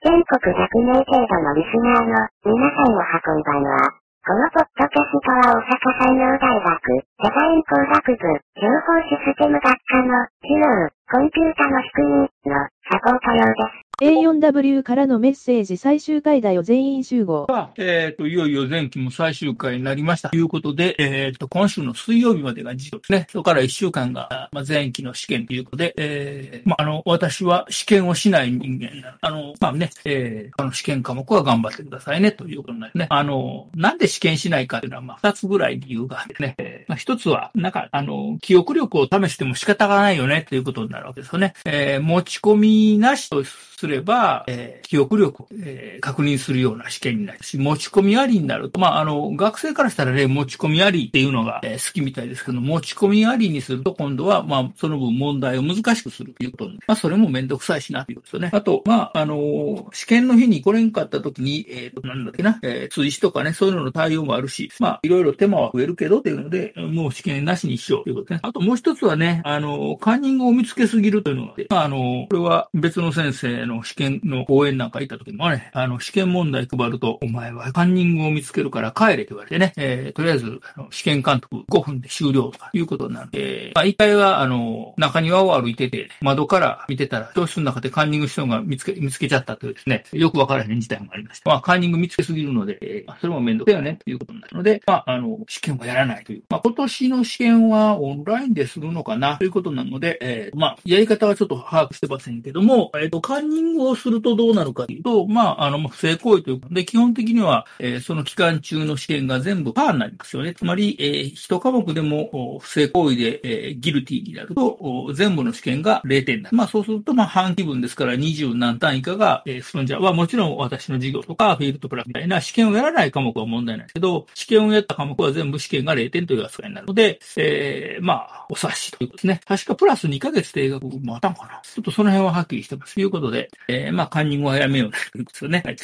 全国100名程度のリスナーの皆さんを運んだのは。このポッドキャストは大阪産業大学デザイン工学部情報システム学科の機能コンピュータの仕組みのサポート用です。A4W からのメッセージ最終回だよ全員集合。えっ、と、いよいよ前期も最終回になりました。ということで、えっ、と、今週の水曜日までが授業ですね。それから1週間が、まあ、前期の試験ということで、えー、まあ、あの、私は試験をしない人間なのあの、まあね、えー、この試験科目は頑張ってくださいね、ということになりね。あの、なんで試験しないかというのは、まあ、2つぐらい理由があってね。えー、まあ、1つは、なんか、あの、記憶力を試しても仕方がないよね、ということになるわけですよね。えー、持ち込みなしとすれば、えー記憶力を、えー確認するような試験になるし、持ち込みありになると、まあ、あの、学生からしたらね、持ち込みありっていうのが、えー好きみたいですけど、持ち込みありにすると、今度は、まあ、その分問題を難しくするということに、まあ、それもめんどくさいしな、ということですよね。あと、まあ、あの、試験の日に来れんかった時に、えっ、と、なんだっけな、えー、追試とかね、そういうのの対応もあるし、まあ、いろいろ手間は増えるけど、っていうので、もう試験なしにしようということね。あともう一つはね、あの、カンニングを見つけすぎるというのがまあ、あの、これは別の先生の試験の講演なんか行った時もね、あの、試験問題配ると、お前はカンニングを見つけるから帰れと言われてね、えーとりあえず、あの試験監督5分で終了とかいうことになる。えーまあ、一回は、あの、中庭を歩いてて、窓から見てたら、教室の中でカンニングしたのが見つけ、見つけちゃったというですね、よくわからへん事態もありました。まあ、カンニング見つけすぎるので、えーまあそれも面倒だよね、ということになるので、まあ、あの、試験はやらないという。まあ、今年の試験はオンラインでするのかな、ということなので、えーまあ、やり方はちょっと把握してませんけども、えっ、と、カンニングをするとどうなるかというと、まあ、あの、不正行為ということで、基本的には、えーその期間中の試験が全部パーになりますよね。つまり、えー一科目でも不正行為で、えーギルティになると、全部の試験が0点になる。まあ、そうすると、まあ、半期分ですから20何単以下が、えー、そのじゃはもちろん私の授業とか、フィールドプラスみたいな試験をやらない科目は問題ないですけど、試験をやった科目は全部試験が0点という扱いになるので、えーまあ、お察しということですね。確かプラス2ヶ月定額もあったんかな。ちょっとその辺ははっきりしてます。ということで、えーまあ、カンニングはやめようということですね。はい。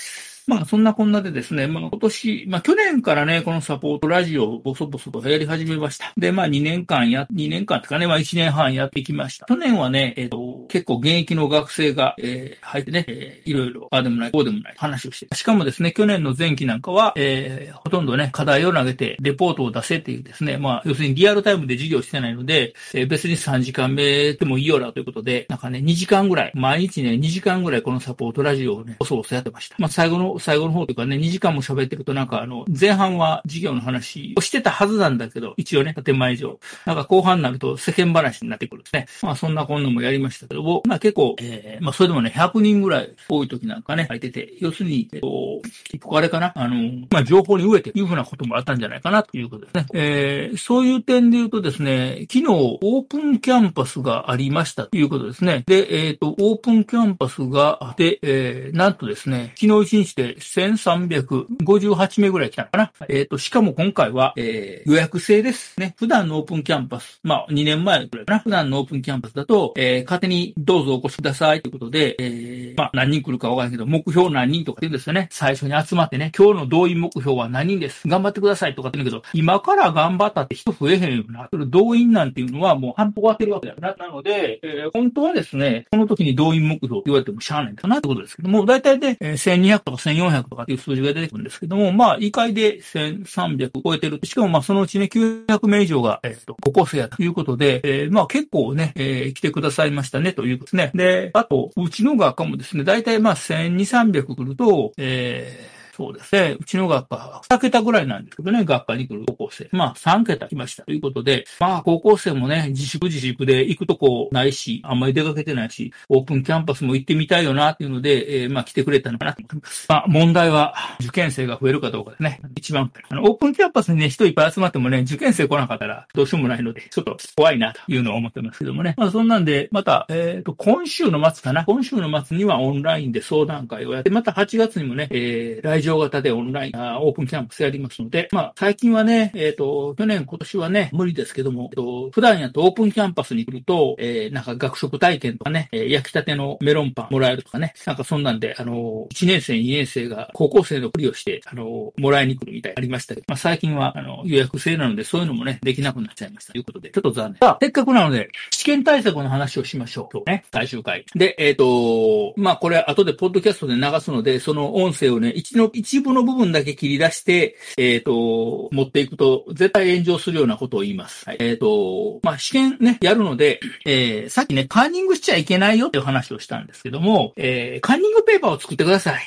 まあ、そんなこんなでですね、まあ、今年、まあ、去年からね、このサポートラジオをボソボソとやり始めました。で、まあ、2年間や、2年間とかね、まあ、1年半やってきました。去年はね、えっ、と、結構現役の学生が、えー入ってね、えーいろいろ、ああでもない、こうでもない話をして。しかもですね、去年の前期なんかは、えーほとんどね、課題を投げて、レポートを出せっていうですね、まあ、要するにリアルタイムで授業してないので、えー別に3時間目でもいいよなということで、なんかね、2時間ぐらい、毎日ね、2時間ぐらいこのサポートラジオをね、ボソボソやってました。まあ、最後の、最後の方というかね、2時間も喋ってるとなんかあの、前半は授業の話をしてたはずなんだけど、一応ね、建前上。なんか後半になると世間話になってくるんですね。まあ、そんなこんなもやりましたけども、まあ結構、えーまあそれでもね、100人ぐらい多い時なんかね、入ってて、要するに、えっと、結構あれかな、あの、まあ情報に飢えていうふうなこともあったんじゃないかなということですね。えーそういう点で言うとですね、昨日オープンキャンパスがありましたということですね。で、えっ、と、オープンキャンパスがあって、えーなんとですね、昨日1日で1358名ぐらい来たのかな。えっ、と、しかも今回は、えー予約制ですね。普段のオープンキャンパス、まあ2年前ぐらいかな。普段のオープンキャンパスだと、えー勝手にどうぞお越しくださいということで、えーまあ何人来るかわからないけど、目標何人とかって言うんですよね。最初に集まってね、今日の動員目標は何人です。頑張ってくださいとかって言うんだけど、今から頑張ったって人増えへんよな。それ動員なんていうのはもう半歩終わってるわけだよな。なので、えー本当はですね、この時に動員目標って言われてもしゃあないんだなってことですけども、大体で、えー1200とか1100 1400とかっていう数字が出てくるんですけども、まあ、異会で1300超えてる。しかもまあ、そのうちね、900名以上が、えっ、と、高校生やということで、えーまあ、結構ね、えー来てくださいましたね、ということですね。で、あと、うちの学科もですね、大体まあ、1200、300来ると、えーそうですね。うちの学科は2桁ぐらいなんですけどね、学科に来る高校生。まあ3桁来ましたということで、まあ高校生もね、自粛自粛で行くとこないし、あんまり出かけてないし、オープンキャンパスも行ってみたいよなっていうので、えーまあ来てくれたのかなと思います。まあ問題は受験生が増えるかどうかですね。一番、あの、オープンキャンパスにね、人いっぱい集まってもね、受験生来なかったらどうしようもないので、ちょっと怖いなというのを思ってますけどもね。まあそんなんで、また、えっ、と、今週の末かな。今週の末にはオンラインで相談会をやって、また8月にもね、えー来場型でオンライン、あオープンキャンパスやりますので、まあ、最近はね、えっ、と、去年、今年はね、無理ですけども、えっと、普段やとオープンキャンパスに来ると、えー、なんか学食体験とかね、えー焼きたてのメロンパンもらえるとかね、なんかそんなんで、あの、1年生、2年生が高校生のふりをして、あの、もらいに来るみたいありましたけど、まあ最近は、あの、予約制なので、そういうのもね、できなくなっちゃいましたということで、ちょっと残念。さあ、せっかくなので、試験対策の話をしましょう。今日ね、最終回。で、えっ、と、まあこれ後でポッドキャストで流すので、その音声をね、一の、一部の部分だけ切り出して、えっ、と、持っていくと、絶対炎上するようなことを言います。はい、えっ、と、まあ試験ね、やるので、えー、さっきね、カンニングしちゃいけないよっていう話をしたんですけども、えー、カンニングペーパーを作ってください。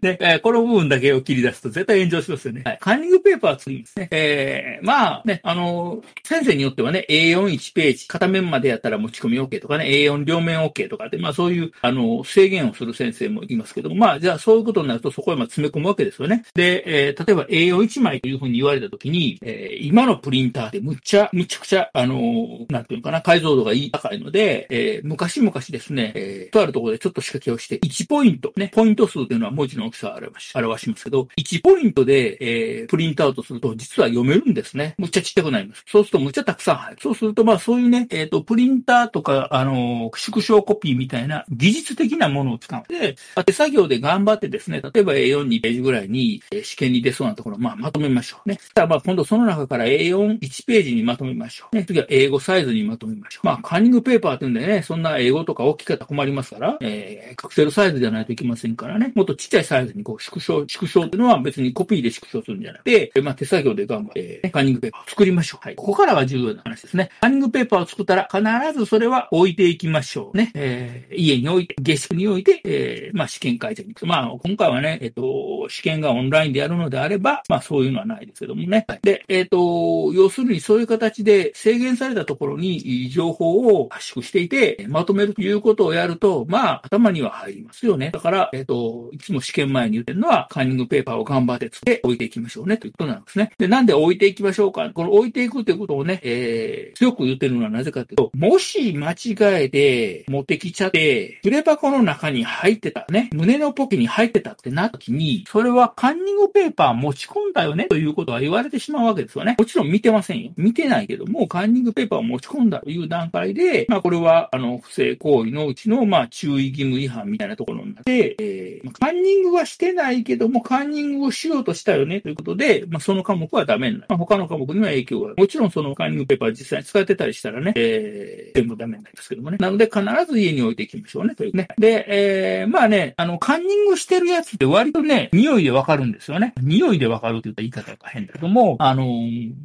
で、えーこの部分だけを切り出すと絶対炎上しますよね。はい。カンニングペーパーは作りますね。えー、まあね、あの先生によってはね、A41 ページ、片面までやったら持ち込み OK とかね、A4 両面 OK とかで、まあそういう、あの、制限をする先生もいますけども、まあじゃあそういうことになるとそこへま詰め込むわけですよね。で、えー、例えば A41 枚というふうに言われたときに、えー、今のプリンターでむっちゃ、むちゃくちゃ、あのなんていうのかな、解像度がいい高いので、えー、昔々ですね、えー、とあるところでちょっと仕掛けをして、1ポイント、ね、ポイント数というのは文字の大きさを表し表しますけど、1ポイントで、えー、プリントアウトすると実は読めるんですね。むっちゃちっちゃくなります。そうするとむっちゃたくさん入る。そうするとまあそういうね、えっ、と、プリンターとか、あのー縮小コピーみたいな技術的なものを使う。で、手作業で頑張ってですね、例えば A42 ページぐらいに、え試験に出そうなところをまあまとめましょうね。そしたらまあ今度その中から A41 ページにまとめましょう。ね、次は英語サイズにまとめましょう。まあカンニングペーパーっていうんでね、そんな英語とか大きかったら困りますから、えー、カクセルサイズじゃないといけませんからね、もっとちっちゃいサイズにこう縮小、縮小っていうのは別にコピーで縮小するんじゃなくて、まあ手作業で頑張って、えカンニングペーパーを作りましょう。はい。ここからが重要な話ですね。カンニングペーパーを作ったら必ずそれは置いていきましょう。ね。えー家に置いて、下宿に置いて、えーまあ試験会場に行く。まあ今回はね、えっ、と、試験がオンラインでやるのであれば、まあそういうのはないですけどもね。はいで、えっ、と、要するにそういう形で制限されたところに情報を圧縮していて、まとめるということをやると、まあ頭には入りますよね。だから、えっ、と、いつも試験前に言ってるのは、カンニングペーパーを頑張って作って置いていきましょうねということなんですね。で、なんで置いていきましょうか。この置いていくということをね、えー、強く言ってるのはなぜかというと、もし間違えて持ってきちゃって、筆箱の中に入ってたね、胸のポケに入ってたってなった時に、それはカンニングペーパー持ち込んだよねということは言われてしまうわけですよね。もちろん見てませんよ。見てないけども、カンニングペーパーを持ち込んだという段階で、まあこれは、あの、不正行為のうちの、まあ注意義務違反みたいなところになって、えーカンニングはしてないけども、カンニングをしようとしたよねということで、まあその科目はダメになる。まあ他の科目には影響がある。もちろんそのカンニングペーパー実際に使ってたりしたらね、えー全部ダメになりますけどもね。なので必ず家に置いていきましょうね、というね。で、えーまあね、あの、カンニングしてるやつって割とね、匂いでわかるんですよね。匂いでわかるって言った言い方が変だけども、あの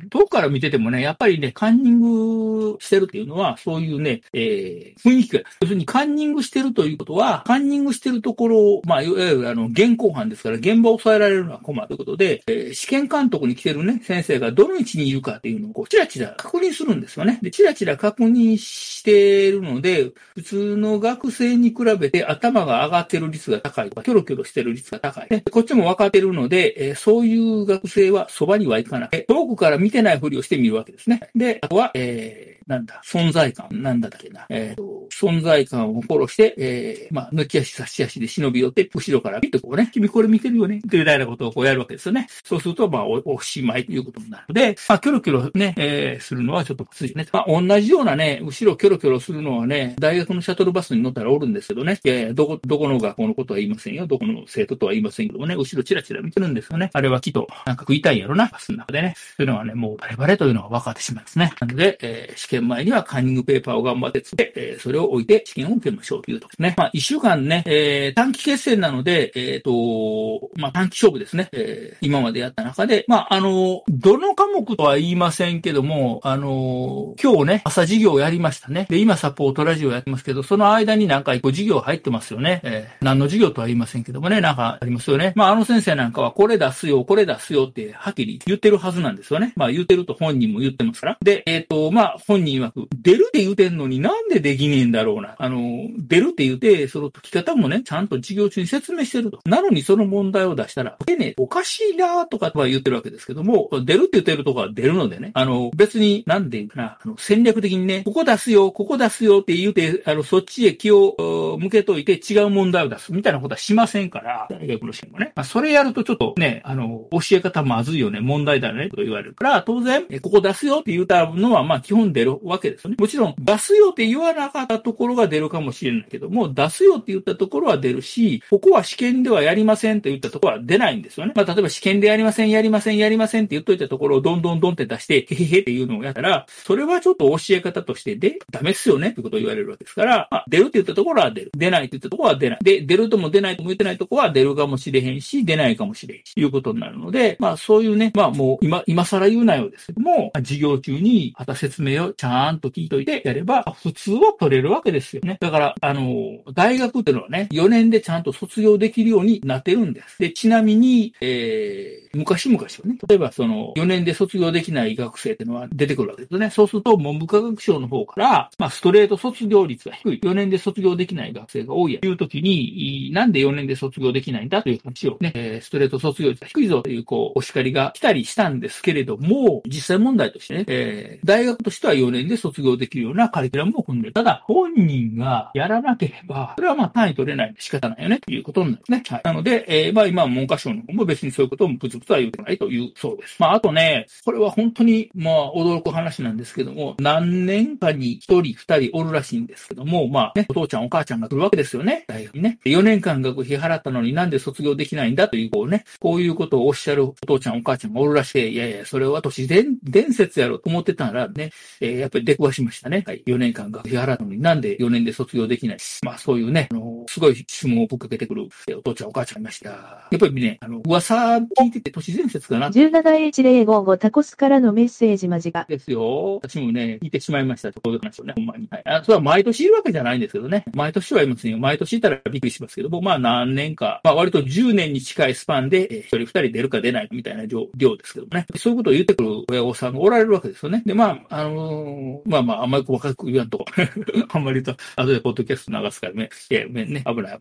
遠くから見ててもね、やっぱりね、カンニングしてるっていうのは、そういうね、えー雰囲気が、要するにカンニングしてるということは、カンニングしてるところを、まあ、いわゆるあの、現行犯ですから、現場を抑えられるのは困るということで、えー試験監督に来てるね、先生がどの位置にいるかっていうのを、こう、チラチラ確認するんですよね。で、チラチラ確認してるので、普通の学生に比べて頭が上がってる率が高いとか、キョロキョロしてる率が高い。ね、こっちも分かってるので、えーそういう学生はそばには行かない。え遠くから見てないふりをしてみるわけですね。で、あとは、えーなんだ、存在感、なんだっけな、えーと存在感をフォローして、えーまあ、抜き足差し足で忍び寄って、後ろからピッとこうね、君これ見てるよね、といなことをこうやるわけですよね。そうすると、まあ、おおしまいということになるので、まあ、キョロキョロね、えーするのはちょっときついね。まあ、同じようなね、後ろキョロキョロするのはね、大学のシャトルバスに乗ったらおるんですけどね、いやいや、どこ、どこの学校のことは言いませんよ。どこの生徒とは言いませんけどもね、後ろチラチラ見てるんですよね。あれはきっと、なんか食いたいんやろな、バスの中でね。そういうのはね、もうバレバレというのが分かってしまいますね。なので、えー試験前にはカンニングペーパーを頑張ってつけて、えーそれを置いて試験を受けましょうというとですね。まあ、一週間ね、えー短期決戦なので、えっ、と、まあ、短期勝負ですね。えー今までやった中で、まあ、あの、どの科目とは言いませんけども、あの、今日ね、朝授業をやりましたね。で、今サポートラジオやってますけど、その間になんか一個授業入ってますよね。えー何の授業とは言いませんけどもね、なんかありますよね。まあ、あの先生なんかはこれ出すよ、これ出すよってはっきり言ってるはずなんですよね。まあ、言ってると本人も言ってますから。で、えっ、と、まあ、本人人曰く、出るって言うてんのになんでできねえんだろうな。あの、出るって言うて、その解き方もね、ちゃんと授業中に説明してると。なのにその問題を出したら、解けねえ、おかしいなとかは言ってるわけですけども、出るって言ってるとこは出るのでね、あの、別に、なんで言うかな、あの戦略的にね、ここ出すよ、ここ出すよって言うて、あの、そっちへ気を向けといて違う問題を出すみたいなことはしませんから、大学の試験もね。まあ、それやるとちょっとね、あの、教え方まずいよね、問題だね、と言われるから、当然、ここ出すよって言ったのは、まあ基本出るわけですよね。もちろん、出すよって言わなかったところが出るかもしれないけども、出すよって言ったところは出るし、ここは試験ではやりませんと言ったところは出ないんですよね。まあ例えば試験でやりません、やりません、やりませんって言っといたところをどんどんどんって出して、へへへっていうのをやったら、それはちょっと教え方としてで、ダメっすよねってことを言われるわけですから、まあ、出るって言ったところは出る。出ないって言ったところは出ない。で、出るとも出ないとも言ってないところは出るかもしれへんし、出ないかもしれへんし、いうことになるので、まあそういうね、まあもう今、今更言うなよですけども、授業中にまた説明をちゃんゃんと聞いといてやれば、普通は取れるわけですよね。だから、あの、大学っていうのはね、4年でちゃんと卒業できるようになってるんです。で、ちなみに、えー、昔々はね、例えばその、4年で卒業できない学生っていうのは出てくるわけですね。そうすると、文部科学省の方から、まあ、ストレート卒業率が低い。4年で卒業できない学生が多いやという時に、なんで4年で卒業できないんだという話をね、え、ストレート卒業率が低いぞという、こう、お叱りが来たりしたんですけれども、実際問題としてね、えー、大学としては4年で卒業できるようなカリキュラムを組んでる。ただ、本人がやらなければ、それはまあ単位取れないんで仕方ないよね、ということになるね。はい。なので、えー、まあ今、文科省の方も別にそういうことをブツブツは言うてないというそうです。まああとね、これは本当に、まあ驚く話なんですけども、何年かに1人、2人おるらしいんですけども、まあね、お父ちゃんお母ちゃんが来るわけですよね、大学にね。4年間学費払ったのになんで卒業できないんだという、こうね、こういうことをおっしゃるお父ちゃんお母ちゃんがおるらしい。いやいや、それは都市伝説やろと思ってたらね、えー、やっぱり出くわしましたね。はい。4年間学費払ったのになんで4年で卒業できない？まあそういうね、あの、すごい質問をぶっかけてくるお父ちゃんお母ちゃんいました。やっぱりね、あの、噂聞いてて都市伝説かな？17H055 タコスからのメッセージ間近。ですよ。私もね、聞いてしまいました。こういう話をね、ほんまに。はい。あそれは毎年いるわけじゃないんですけどね。毎年はいますよ。毎年いたらびっくりしますけども、まあ何年か、まあ割と10年に近いスパンで、えー、1人2人出るか出ないかみたいな量ですけどね。そういうことを言ってくる親御さんがおられるわけですよね。で、まあ、あのー、まあまあ、あんまり細かく言わんと、あんまり言うと、後でポッドキャスト流すからね、いや、ね、危ない危ない。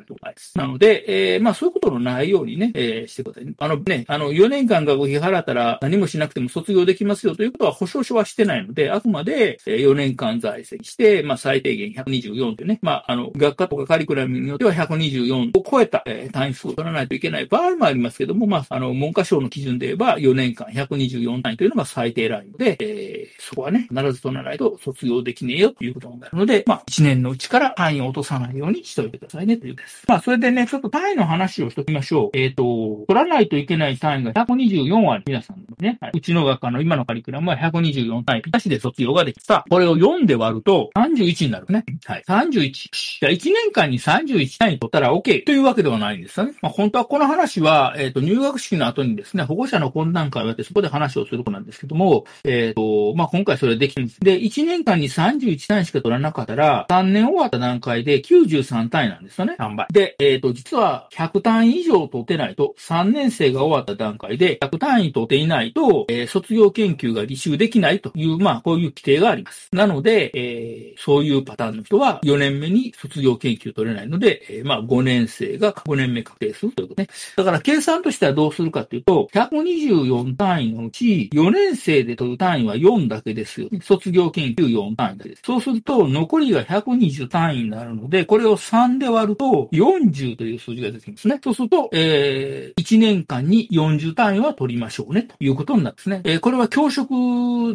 なので、えー、まあそういうことのないようにね、えー、してください、ね。あのね、あの、4年間学費払ったら何もしなくても卒業できますよということは保証書はしてないので、あくまで4年間在籍して、まあ最低限124というね、まああの、学科とかカリキュラムによっては124を超えた、えー、単位数を取らないといけない場合もありますけども、まあ、あの、文科省の基準で言えば4年間124単位というのが最低ラインで、えー、そこはね、必ず取らないと卒業できねえよということになるので、まあ、1年のうちから単位を落とさないようにしといてくださいねというです。まあ、それでね、ちょっと単位の話をしときましょう。えっ、ー、と、取らないといけない単位が124ある。皆さんね、はい、うちの学科の今のカリキュラムは124単位、ぴったしで卒業ができた。これを4で割ると31になるね。はい。31。じゃあ1年間に31単位取ったら OK というわけではないんですよね。まあ、本当はこの話は、えっ、ー、と、入学式の後にですね、保護者の懇談会をやってそこで話をする子なんですけども、えっ、ー、と、まあ、今回それできるんです。で、1年間に31単位しか取らなかったら、3年終わった段階で93単位なんですよね。3倍。で、えっ、ー、と、実は100単位以上取ってないと、3年生が終わった段階で100単位取っていないと、えー、卒業研究が履修できないという、まあ、こういう規定があります。なので、えー、そういうパターンの人は4年目に卒業研究取れないので、え、まあ、5年生が5年目確定するということね。だから、計算としてはどうするかというと、124単位のうち、4年生で取る単位は4だけですよ、ね。卒業研究4単位です。そうすると、残りが120単位になるので、これを3で割ると、40という数字が出てきますね。そうすると、えー、1年間に40単位は取りましょうね、ということになるんですね。えー、これは教職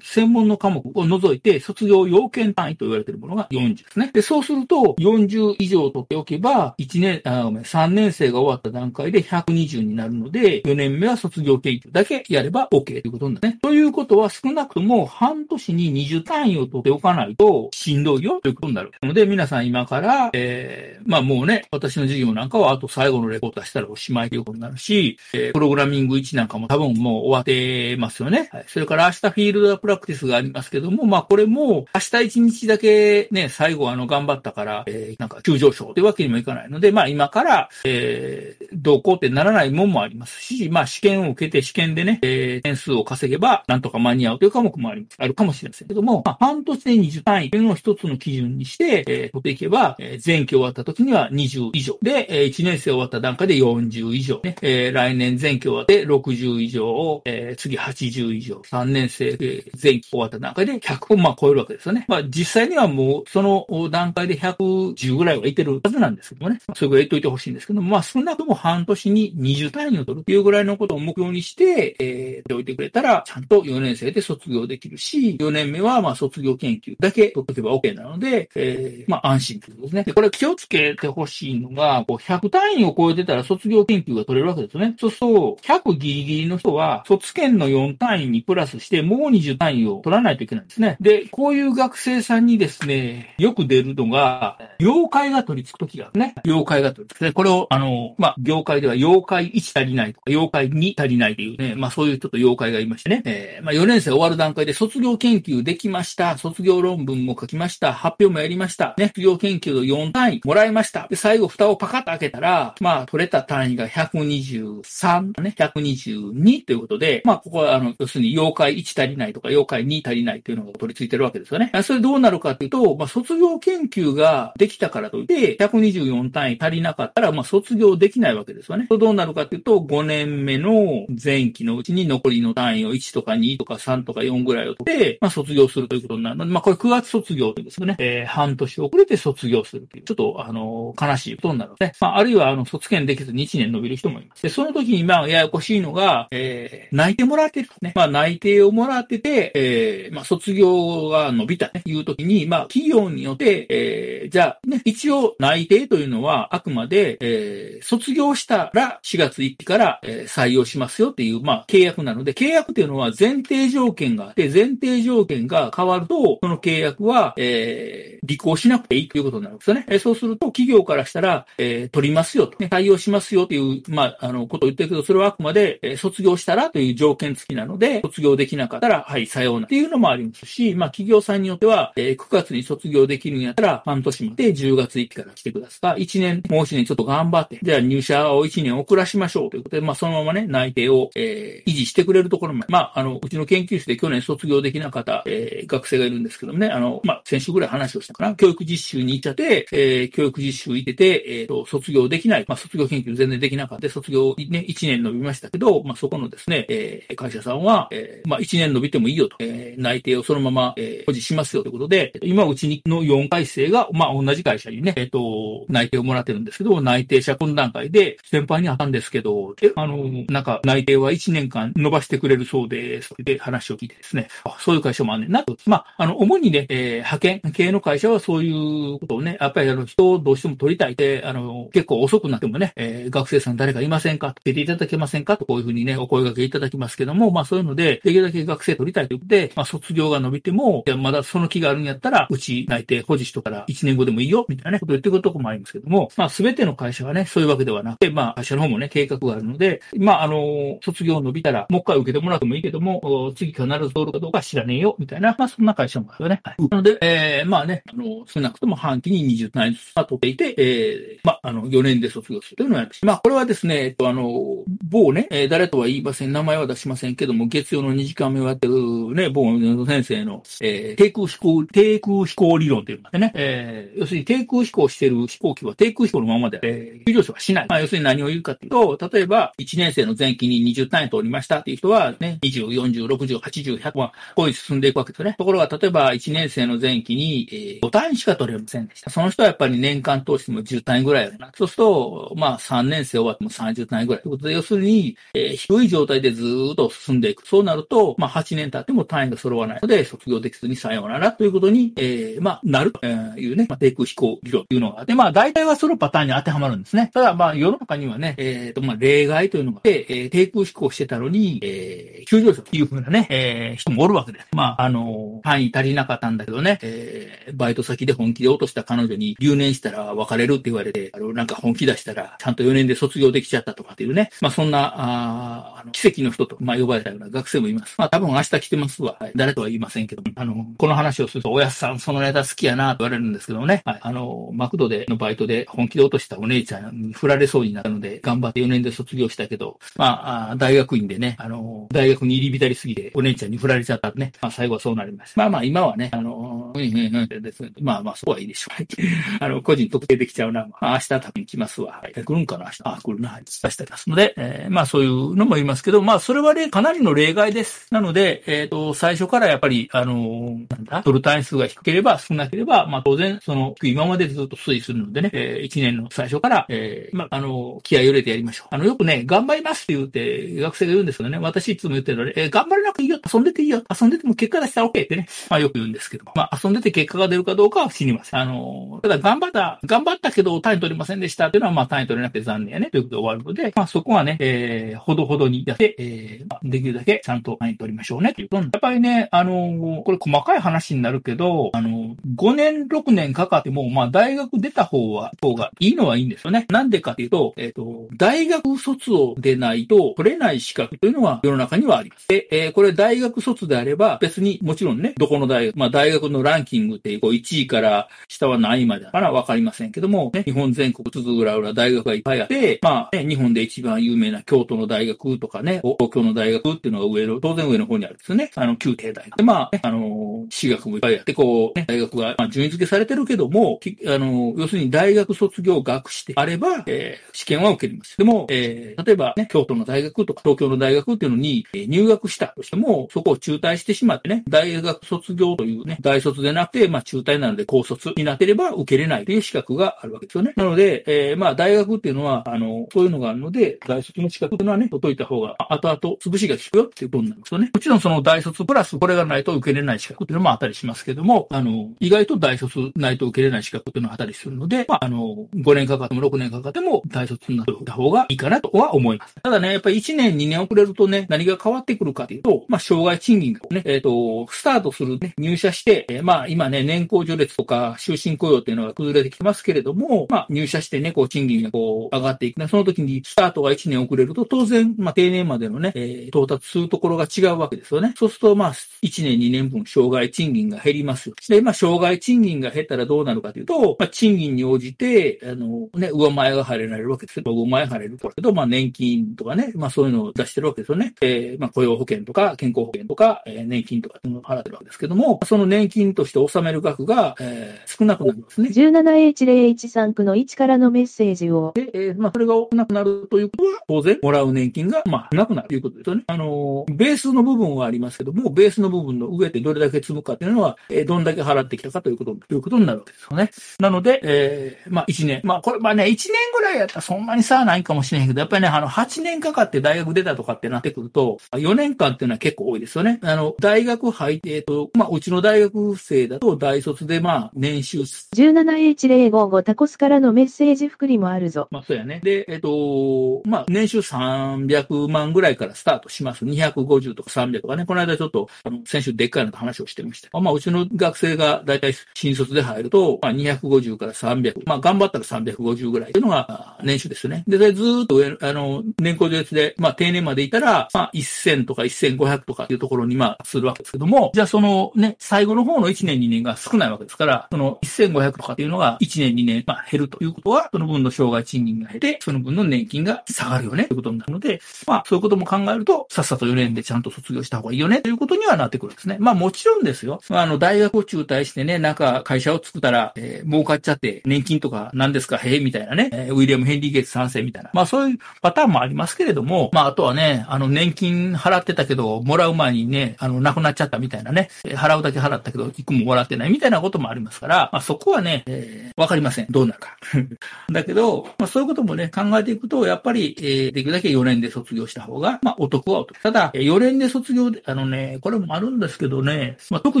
専門の科目を除いて、卒業要件単位と言われているものが40ですね。で、そうすると、40以上取っておけば、1年、あ、ごめん、3年生が終わった段階で120になるので、4年目は卒業研究だけやれば OK ということになるね。ということは、少なくとも半年に20単位を取っておかないと、しんどいよということになる。ので、皆さん今から、えー、まあもうね、私の授業なんかは、あと最後のレポートしたらおしまいということになるし、えー、プログラミング1なんかも多分もう終わってますよね。はい、それから明日フィールドプラクティスがありますけども、まあこれも、明日1日だけね、最後あの頑張ったから、えー、なんか急上昇というわけにもいかないので、まあ今から、えー、どうこうってならないもんもありますし、まあ試験を受けて試験でね、えー、点数を稼げば、なんとか間に合うという科目もありあるかもしれませんけども、まあ、半年で20単位というのを一つの基準にして、えー、取っていけば、えー、前期終わった時には20以上。で、えー、1年生終わった段階で40以上。ね、えー、来年前期終わって60以上を、えー、次80以上。3年生で前期終わった段階で100をまあ超えるわけですよね。まあ実際にはもうその段階で110ぐらいはいてるはずなんですけどもね。それぐらい言っといてほしいんですけども、まあ少なくとも半年に20単位を取るというぐらいのことを目標にして、えー、ておいてくれたら、ちゃんと4年生で卒業できるし、4年目はまあ卒業研究だけ取っておけば OK なので、えー、まあ安心ということですね。で、これ気をつけてほしいのが、こう100単位を超えてたら卒業研究が取れるわけですよね。そうすると、100ギリギリの人は、卒検の4単位にプラスして、もう20単位を取らないといけないんですね。で、こういう学生さんにですね、よく出るのが、妖怪が取り付くときがあるね。妖怪が取り付く。で、これを、あの、まあ、業界では妖怪1足りないとか、妖怪2足りないというね、まあそういうちょっと妖怪がいましてね。えー、まあ4年生終わる段階で卒業研究できました。卒業論文も書きました。発表もやりました。ね、卒業研究の4単位もらいました。で、最後蓋をパカッと開けたら、まあ取れた単位が123、ね、122ということで、まあここはあの、要するに妖怪1足りないとか妖怪2足りないというのが取り付いてるわけですよね。それどうなるかというと、まあ卒業研究ができたからといって、124単位足りなかったら、まあ卒業できないわけですよね。どうなるかというと、5年目の前期のうちに残りの単位を1とか2とか3とか4ぐらいを取って、まあ卒業するということになる。ので、まあこれ9月卒業というですね、えー、半年遅れて卒業するという、ちょっとあの、悲しいことになるので、まああるいはあの、卒検できずに1年伸びる人もいます。で、その時にまあややこしいのが、えー、内定もらってるね。まあ内定をもらってて、えー、まあ卒業が伸びたね、いう時に、まあ企業によって、えー、じゃあね、一応内定というのはあくまで、えー、卒業したら4月1日から、えー、採用しますよっていう、まあ契約なので、契約っていうのは前提条件があって、前提条件が変わると、その契約は、えー、履行しなくていいということになるんですよね。えー、そうすると、企業からしたら、えー、取りますよと、ね、対応しますよという、まあ、あの、ことを言ってるけど、それはあくまで、えー、卒業したらという条件付きなので、卒業できなかったら、はい、さようなっていうのもありますし、まあ、企業さんによっては、えー、9月に卒業できるんやったら、半年まで10月1日から来てください。1年、もう1年ちょっと頑張って、じゃあ入社を1年遅らしましょうということで、まあ、そのままね、内定を、えー、維持してくれるところも、まあ、あの、うちの研究室で去年卒業できなかった、えー、学生がいるんですけどもね、あの、まあ、先週ぐらい話をしたかな。教育実習に行っちゃって、えー、教育実習行ってて、えっ、ー、と、卒業できない。まあ、卒業研究全然できなかった。卒業ね、1年伸びましたけど、まあ、そこのですね、えー、会社さんは、えー、まあ、1年伸びてもいいよと、えー、内定をそのまま、えー、保持しますよということで、今、うちの4回生が、まあ、同じ会社にね、えっ、ー、と、内定をもらってるんですけど、内定者懇談会で、先輩に会ったんですけど、え、あの、なんか、内定は1年間伸ばしてくれるそうです。で、話を聞いてですね、あそういう会社もあんねんなまあ、あの、主にね、えー、派遣系の会社はそういうことをね、やっぱりあの、人をどうしても取りたいって、あの、結構遅くなってもね、えー、学生さん誰かいませんか出ていただけませんかと、こういうふうにね、お声掛けいただきますけども、まあそういうので、できるだけ学生取りたいということで、まあ卒業が伸びても、いや、まだその気があるんやったら、うち内定保持しとから1年後でもいいよ、みたいなね、こと言ってくるとこもありますけども、まあすべての会社はね、そういうわけではなくて、まあ会社の方もね、計画があるので、まああの、卒業伸びたら、もう一回受けてもらってもいいけども、次必ず通るかどうか知らねえよ、みたいな、まあそんな会社もあるよね。はい、なので、えー、まあね、あの、少なくとも半期に20単位ずつ取っていて、えー、まあ、あの、4年で卒業するというのをやってまあ、これはですね、えっと、あの、某ね、えー、誰とは言いません、名前は出しませんけども、月曜の2時間目をやってるね、某先生の、えー、低空飛行、低空飛行理論というのがね、えー、要するに低空飛行してる飛行機は低空飛行のままで、えー、急上昇はしない。まあ、要するに何を言うかというと、例えば、1年生の前期に20単位通りましたっていう人は、ね、20、40、60、80、100は、こういう進んでいくわけですよね。ところが、例えば、1年生の前期に、えー、5単位しか取れませんでした。その人はやっぱり年間通しても10単位ぐらいやな。そうすると、まあ、3年生終わっても30単位ぐらい。ということで、要するに、えー、低い状態でずっと進んでいく。そうなると、まあ、8年経っても単位が揃わないので、卒業できずにさようならということに、えー、まあ、なるというね、まあ、低空飛行理論というのがあって、まあ、大体はそのパターンに当てはまるんですね。ただ、まあ、世の中にはね、えっ、ー、と、まあ、例外というのがあって、えー、低空飛行してたのに、えー、急上昇というふうなね、えー、人もおるわけです。まあ、あの、単位足りなかったんだけどね、えー、バイト先で本気で落とした彼女に留年したら別れるって言われて、あの、なんか本気出したら、ちゃんと4年で卒業できちゃったとかっていうね。まあそんな、ああの奇跡の人と、まあ、呼ばれたような学生もいます。まあ、多分明日来てますわ。はい、誰とは言いませんけども、あの、この話をすると、おやすさん、そのネタ好きやなと言われるんですけどもね、はい、あの、マクドでのバイトで本気で落としたお姉ちゃんに振られそうになったので、頑張って4年で卒業したけど、まあ、大学院でね、あの、大学に入り浸りすぎて、お姉ちゃんに振られちゃったね。まあ、最後はそうなりました。まあまあ、今はね、あの、うんうんうんです。まあまあ、そうはいいでしょう。あの、個人特定できちゃうな。明日多分来ますわ。はい。来るんかな明日。あ、来るな。はい。出してますので、えー、まあそういうのも言いますけど、まあそれはね、かなりの例外です。なので、えっ、ー、と、最初からやっぱり、あのー、なんだ、取る単位数が低ければ少なければ、まあ当然、その、今までずっと推移するのでね、えー、1年の最初から、えー、まあ、あの、気合を入れてやりましょう。あの、よくね、頑張りますって言うて、学生が言うんですよね。私いつも言ってるので、えー、頑張れなくていいよ。遊んでていいよ。遊んでても結果出したら OK ってね。まあよく言うんですけども。まあ遊んでて結果が出るかどうかは知りません。あの、ただ頑張った、頑張ったけど単位取りませんでしたっていうのは、まあ単位取れなくて残念やね。ということで終わるので、まあそこはね、えー、ほどほどにやって、えー、まあ、できるだけちゃんと単位取りましょうね。というとやっぱりね、あの、これ細かい話になるけど、あの、5年、6年かかっても、まあ大学出た方は、方がいいのはいいんですよね。なんでかっていうと、えっ、ー、と、大学卒を出ないと取れない資格というのは世の中にはあります。で、えー、これ大学卒であれば、別にもちろんね、どこの大学、まあ大学のランキングって、こう1位から下は何位までかなわかりませんけども、ね、日本全国つづぐらうら大学がいっぱいあって、まあ、ね、日本で一番有名な京都の大学とかね、東京の大学っていうのが上の、当然上の方にあるんですよね。あの、旧帝大学。で、まあ、ね、あの、私学もいっぱいあって、こう、ね、大学が、まあ、順位付けされてるけども、あの、要するに大学卒業学士であれば、えー、試験は受けます。でも、えー、例えばね、京都の大学とか東京の大学っていうのに、えー、入学したとしても、そこを中退してしまってね、大大学卒業というね、大卒でなくて、まあ中退なので高卒になってれば受けれないという資格があるわけですよね。なので、えー、まあ大学っていうのは、あの、そういうのがあるので、大卒の資格っていうのはね、取っといた方が、後々潰しが効くよっていうことになるんですよね。もちろんその大卒プラスこれがないと受けれない資格っていうのもあったりしますけども、あの、意外と大卒ないと受けれない資格っていうのがあったりするので、まあ、あの、5年かかっても6年かかっても大卒になった方がいいかなとは思います。ただね、やっぱり1年2年遅れるとね、何が変わってくるかというと、まあ、障害賃金がね、えっ、ー、と、スタートするね、入社して、えー、まあ、今ね、年功序列とか終身雇用っていうのが崩れてきてますけれども、まあ、入社してね、こう、賃金がこう、上がっていくね。その時にスタートが1年遅れると、当然、まあ、定年までのね、えー、到達するところが違うわけですよね。そうすると、まあ、1年2年分、障害賃金が減ります。で、まあ、障害賃金が減ったらどうなるかというと、まあ、賃金に応じて、あの、ね、上前が張れられるわけです、上前張れるけど、まあ、年金とかね、まあ、そういうのを出してるわけですよね。えー、まあ、雇用保険とか、健康保険とか、えー、年金とか払ってるわけですけども、その年金として納める額が、えー、少なくなりますね。17H013 区の1からのメッセージを。で、えー、まあ、それが少なくなるということは、当然、もらう年金が、まあ、なくなるということですよね。あのー、ベースの部分はありますけども、ベースの部分の上ってどれだけ積むかっていうのは、えー、どんだけ払ってきたかということ、ということになるわけですよね。なので、えー、まあ、1年。まあ、これ、まあね、1年ぐらいやったらそんなに差はないかもしれへんけど、やっぱりね、あの、8年かかって大学出たとかってなってくると、4年間っていうのは結構多いですよね。あの、大学入えっと、まあ、うちの大学生だと大卒で、まあ、年収。17H055 タコスからのメッセージ福利もあるぞ。まあ、そうやね。で、えっと、まあ、年収300万ぐらいからスタートします。250とか300とかね。この間ちょっと、あの、先週でっかいのと話をしてました。まあ、うちの学生がだいたい新卒で入ると、まあ、250から300。まあ、頑張ったら350ぐらいというのが年収ですよね。で、ずっと上、あの、年功序列で、まあ、定年までいたら、まあ、1000とか1500とかいうところに、まあ、するわけですけども、じゃあそのね、最後の方の1年2年が少ないわけですから、その1500とかっていうのが1年2年、まあ、減るということは、その分の障害賃金が減って、その分の年金が下がるよね、ということになるので、まあ、そういうことも考えると、さっさと4年でちゃんと卒業した方がいいよね、ということにはなってくるんですね。まあ、もちろんですよ。まあの、大学を中退してね、なんか会社を作ったら、えー、儲かっちゃって、年金とか何ですか、へえ、みたいなね、えー、ウィリアム・ヘンリー・ゲイツ賛成みたいな。まあ、そういうパターンもありますけれども、まあ、あとはね、あの、年金払ってたけど、もらう前にね、あの、亡くなっちゃったみたいなみたいなね、払うだけ払ったけど、一個ももらってないみたいなこともありますから、まあ、そこはね、えー、わかりません。どうなるか。だけど、まあ、そういうこともね、考えていくと、やっぱり、えー、できるだけ4年で卒業した方が、まあ、お得はお得。ただ、4年で卒業で、あのね、これもあるんですけどね、まあ、特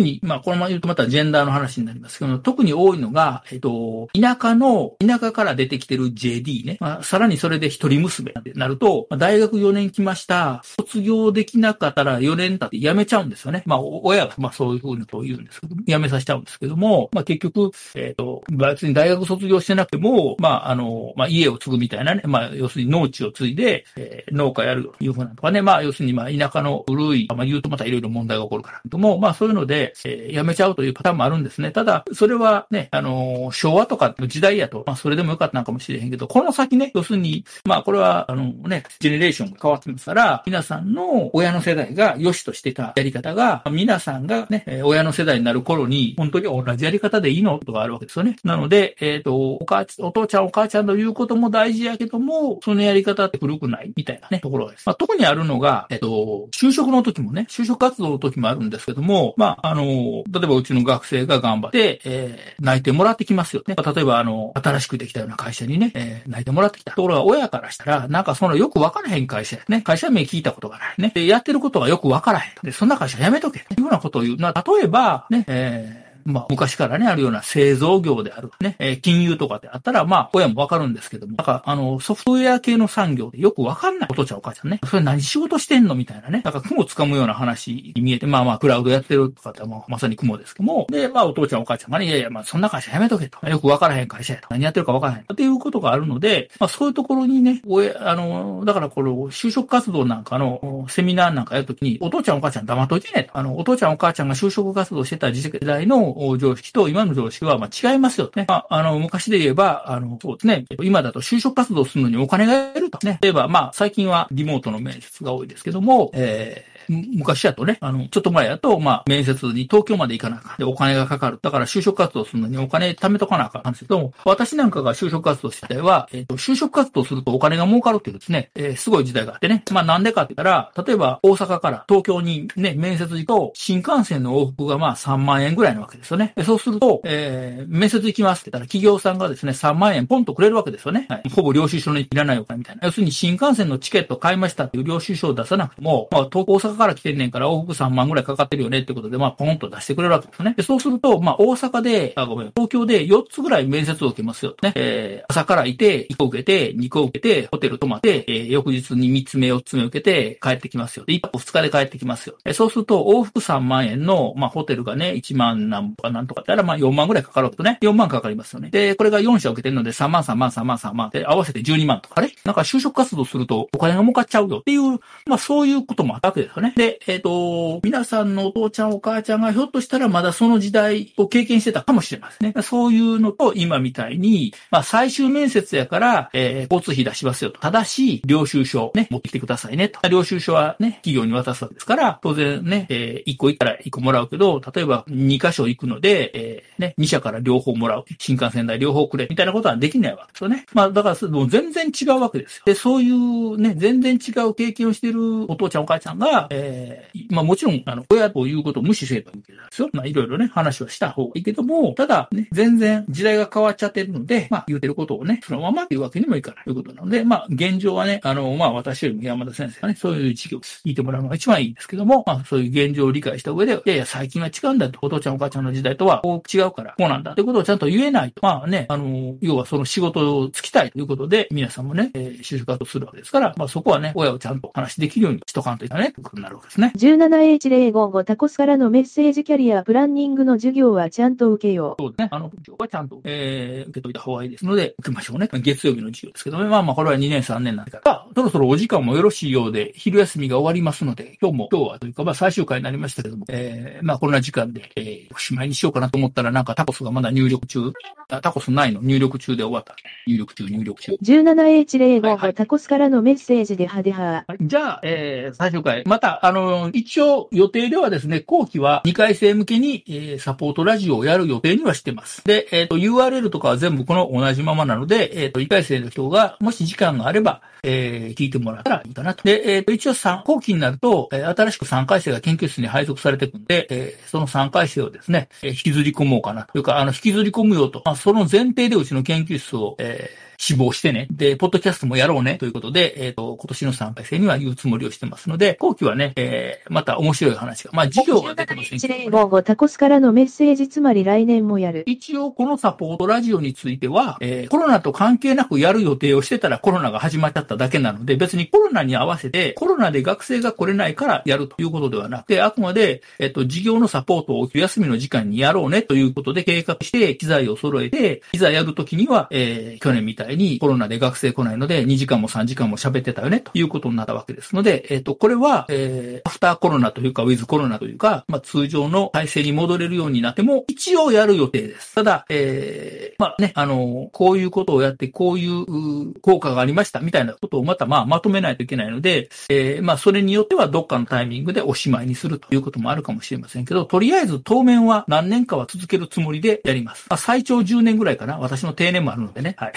に、まあ、このまま言うとまたジェンダーの話になりますけど、特に多いのが、えっ、と、田舎の、田舎から出てきてる JD ね、まあ、さらにそれで一人娘ってなると、まあ、大学4年来ました、卒業できなかったら4年経って辞めちゃうんですよね。まあ、親が、まあ、そういうふうにと言うんですけど、辞めさせちゃうんですけども、まあ、結局、えっ、ー、と、別に大学卒業してなくても、まあ、あの、まあ、家を継ぐみたいなね、まあ、要するに農地を継いで、えー、農家やるというふうなとかね、まあ、要するに、まあ、田舎の古い、まあ、言うとまたいろいろ問題が起こるから。とも、まあ、そういうので、えー、やめちゃうというパターンもあるんですね。ただ、それはね、あの、昭和とかの時代やと、まあ、それでもよかったのかもしれへんけど、この先ね、要するに、まあ、これは、あのね、ジェネレーションが変わってますから、皆さんの親の世代が良しとしてたやり方が、皆皆さんがね、親の世代になる頃に、本当に同じやり方でいいのとかあるわけですよね。なので、えっ、ー、と、お母お父ちゃんお母ちゃんの言うことも大事やけども、そのやり方って古くないみたいなね、ところです。まあ、特にあるのが、えっ、ー、と、就職の時もね、就職活動の時もあるんですけども、まあ、あの、例えばうちの学生が頑張って、えー、泣いてもらってきますよね。ま、例えば、あの、新しくできたような会社にね、えー、泣いてもらってきた。ところが親からしたら、なんかそのよくわからへん会社やね。会社名聞いたことがないね。で、やってることがよくわからへん。で、そんな会社やめとけ。というようなことを言う。な、例えば、ね、えーまあ、昔からね、あるような製造業であるね、えー、金融とかであったら、まあ、親もわかるんですけども、なんか、あの、ソフトウェア系の産業でよくわかんないお父ちゃんお母ちゃんね。それ何仕事してんのみたいなね。なんか雲つかむような話に見えて、まあまあ、クラウドやってるとかってもまさに雲ですけども、で、まあ、お父ちゃんお母ちゃんがね、いやいや、まあ、そんな会社やめとけと。よくわからへん会社やと。何やってるかわからへん。っていうことがあるので、まあ、そういうところにね、親、あの、だからこれ、就職活動なんかのセミナーなんかやるときに、お父ちゃんお母ちゃん黙っといてねと。あの、お父ちゃんお母ちゃんが就職活動してた時代の常識と今の常識はまあ違いますよね。まあ、あの、昔で言えば、あの、そうですね。今だと就職活動するのにお金がいるとね。例えば、まあ、最近はリモートの面接が多いですけども、えー昔やとね、あの、ちょっと前やと、まあ、面接に東京まで行かなあかん。で、お金がかかる。だから就職活動するのにお金貯めとかなあかんんですけども、私なんかが就職活動してたは、えっ、ー、と、就職活動するとお金が儲かるっていうですね、えー、すごい時代があってね。まあ、なんでかって言ったら、例えば大阪から東京にね、面接行くと、新幹線の往復がまあ3万円ぐらいなわけですよね。そうすると、えー、面接行きますって言ったら、企業さんがですね、3万円ポンとくれるわけですよね。はい。ほぼ領収書にいらないお金みたいな。要するに新幹線のチケット買いましたっていう領収書を出さなくても、まあ、東、大阪から来てんねんから往復3万ぐらいかかってるよねってことで、まあ、ポンと出してくれるわけですね。で、そうすると、まあ、大阪で、あ、ごめん、東京で4つぐらい面接を受けますよね。えー、朝からいて、1個受けて、2個受けて、ホテル泊まって、えー、翌日に3つ目、4つ目受けて、帰ってきますよ。で、1泊2日で帰ってきますよ。え、そうすると、往復3万円の、まあ、ホテルがね、1万何とか何とかってあら、まあ、4万ぐらいかかるわけとね。4万かかりますよね。で、これが4社受けてるので、3万、3万、3万、3万で、合わせて12万とかね。なんか就職活動すると、お金が儲かっちゃうよっていう、まあ、そういうこともあったわけですよね。で、えっ、ー、と、皆さんのお父ちゃんお母ちゃんがひょっとしたらまだその時代を経験してたかもしれませんね。そういうのと今みたいに、まあ最終面接やから、えー、交通費出しますよと。ただし、領収書ね、持ってきてくださいねと。領収書はね、企業に渡すわけですから、当然ね、えー、1個行ったら1個もらうけど、例えば2箇所行くので、えー、ね、2社から両方もらう。新幹線代両方くれ。みたいなことはできないわけですよね。まあだからもう全然違うわけですよ。で、そういうね、全然違う経験をしているお父ちゃんお母ちゃんが、えー、まあもちろん、あの、親ということを無視すればいいけですよ。まあいろいろね、話はした方がいいけども、ただね、全然時代が変わっちゃってるので、まあ言うてることをね、そのままっていうわけにもいかないということなので、まあ現状はね、あの、まあ私よりも山田先生がね、そういう授業を聞いてもらうのが一番いいんですけども、まあそういう現状を理解した上で、いやいや最近は違うんだと、お父ちゃんお母ちゃんの時代とはこう違うから、こうなんだってことをちゃんと言えないと、まあね、あの、要はその仕事をつきたいということで、皆さんもね、えー、就職活動するわけですから、まあそこはね、親をちゃんと話できるようにしとかんといけないね、なるわけですね。17H055 タコスからのメッセージキャリアプランニングの授業はちゃんと受けよう。そうですね。あの、授業はちゃんと、えー、受けといた方がいいですので、受けましょうね。月曜日の授業ですけどね。まあまあ、これは2年3年なんでから、そろそろお時間もよろしいようで、昼休みが終わりますので、今日も、今日はというか、まあ最終回になりましたけども、えー、まあこんな時間で、えー、おしまいにしようかなと思ったら、なんかタコスがまだ入力中、タコスないの？入力中で終わった。入力中、入力中。17H05 が、はい、タコスからのメッセージで派手派。はい、じゃあ、えー、最終回。また、あの、一応予定ではですね、後期は2回生向けに、えー、サポートラジオをやる予定にはしてます。で、えっ、ー、と、URL とかは全部この同じままなので、えっ、ー、と、1回生の人が、もし時間があれば、えー、聞いてもらったらいいかなと。で、えっ、ー、と、一応3、後期になると、えー、新しく3回生が研究室に配属されていくんで、えー、その3回生をですね、えー、引きずり込もうかなというか、あの、引きずり込むよと。まあ、その前提でうちの研究室を、えー、死亡してね。で、ポッドキャストもやろうね。ということで、えっ、ー、と、今年の3回生には言うつもりをしてますので、後期はね、えー、また面白い話が。まあ、授業が出てませんけど。タコスからのメッセージ、つまり来年もやる。一応、このサポートラジオについては、えー、コロナと関係なくやる予定をしてたらコロナが始まっちゃっただけなので、別にコロナに合わせて、コロナで学生が来れないからやるということではなくて、あくまで、えっ、ー、と、授業のサポートをお休みの時間にやろうねということで計画して、機材を揃えて、いざやるときには、えー、去年みたいいにコロナで学生来ないので2時間も3時間も喋ってたよねということになったわけですので、えっ、と、これは、えー、アフターコロナというか、ウィズコロナというか、まあ、通常の体制に戻れるようになっても、一応やる予定です。ただ、えー、まあね、あの、こういうことをやって、こういう効果がありましたみたいなことをまたまあまとめないといけないので、えー、まあそれによってはどっかのタイミングでおしまいにするということもあるかもしれませんけど、とりあえず当面は何年かは続けるつもりでやります。まあ最長10年ぐらいかな。私の定年もあるのでね。はい。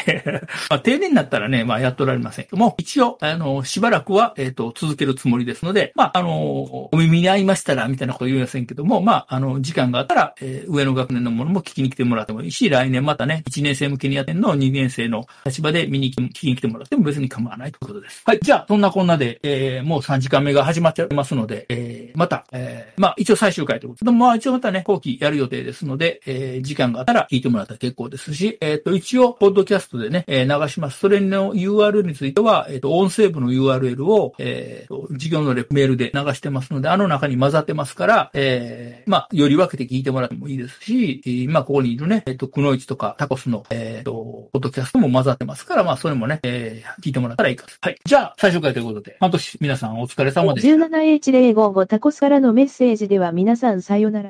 まあ定年になったらね、まあやっておられませんけども、一応、あの、しばらくは、えっ、ー、と、続けるつもりですので、まああの、お耳に合いましたら、みたいなこと言いませんけども、まああの、時間があったら、えー、上の学年のものも聞きに来てもらってもいいし、来年またね、1年生向けにやってんのを2年生の立場で見に聞きに来てもらっても別に構わないということです。はい。じゃあ、そんなこんなで、えー、もう3時間目が始まっちゃいますので、えー、また、えー、まあ、一応最終回ということで、まあ、一応またね、後期やる予定ですので、えー、時間があったら聞いてもらったら結構ですし、えっ、ー、と、一応、ポッドキャストでね、えー、流します。それの URL については、えっ、ー、と、音声部の URL を、えー、と、授業のレメールで流してますので、あの中に混ざってますから、えー、まあ、より分けて聞いてもらってもいいですし、まあ、ここにいるね、えっ、と、くのいちとかタコスの、えっ、と、ポッドキャストも混ざってますから、まあ、それもね、えー、聞いてもらったらいいかと。はい。じゃあ、最終回ということで、半年皆さんお疲れ様でした。17H055 タコスからのメッセージでは皆さんさよなら。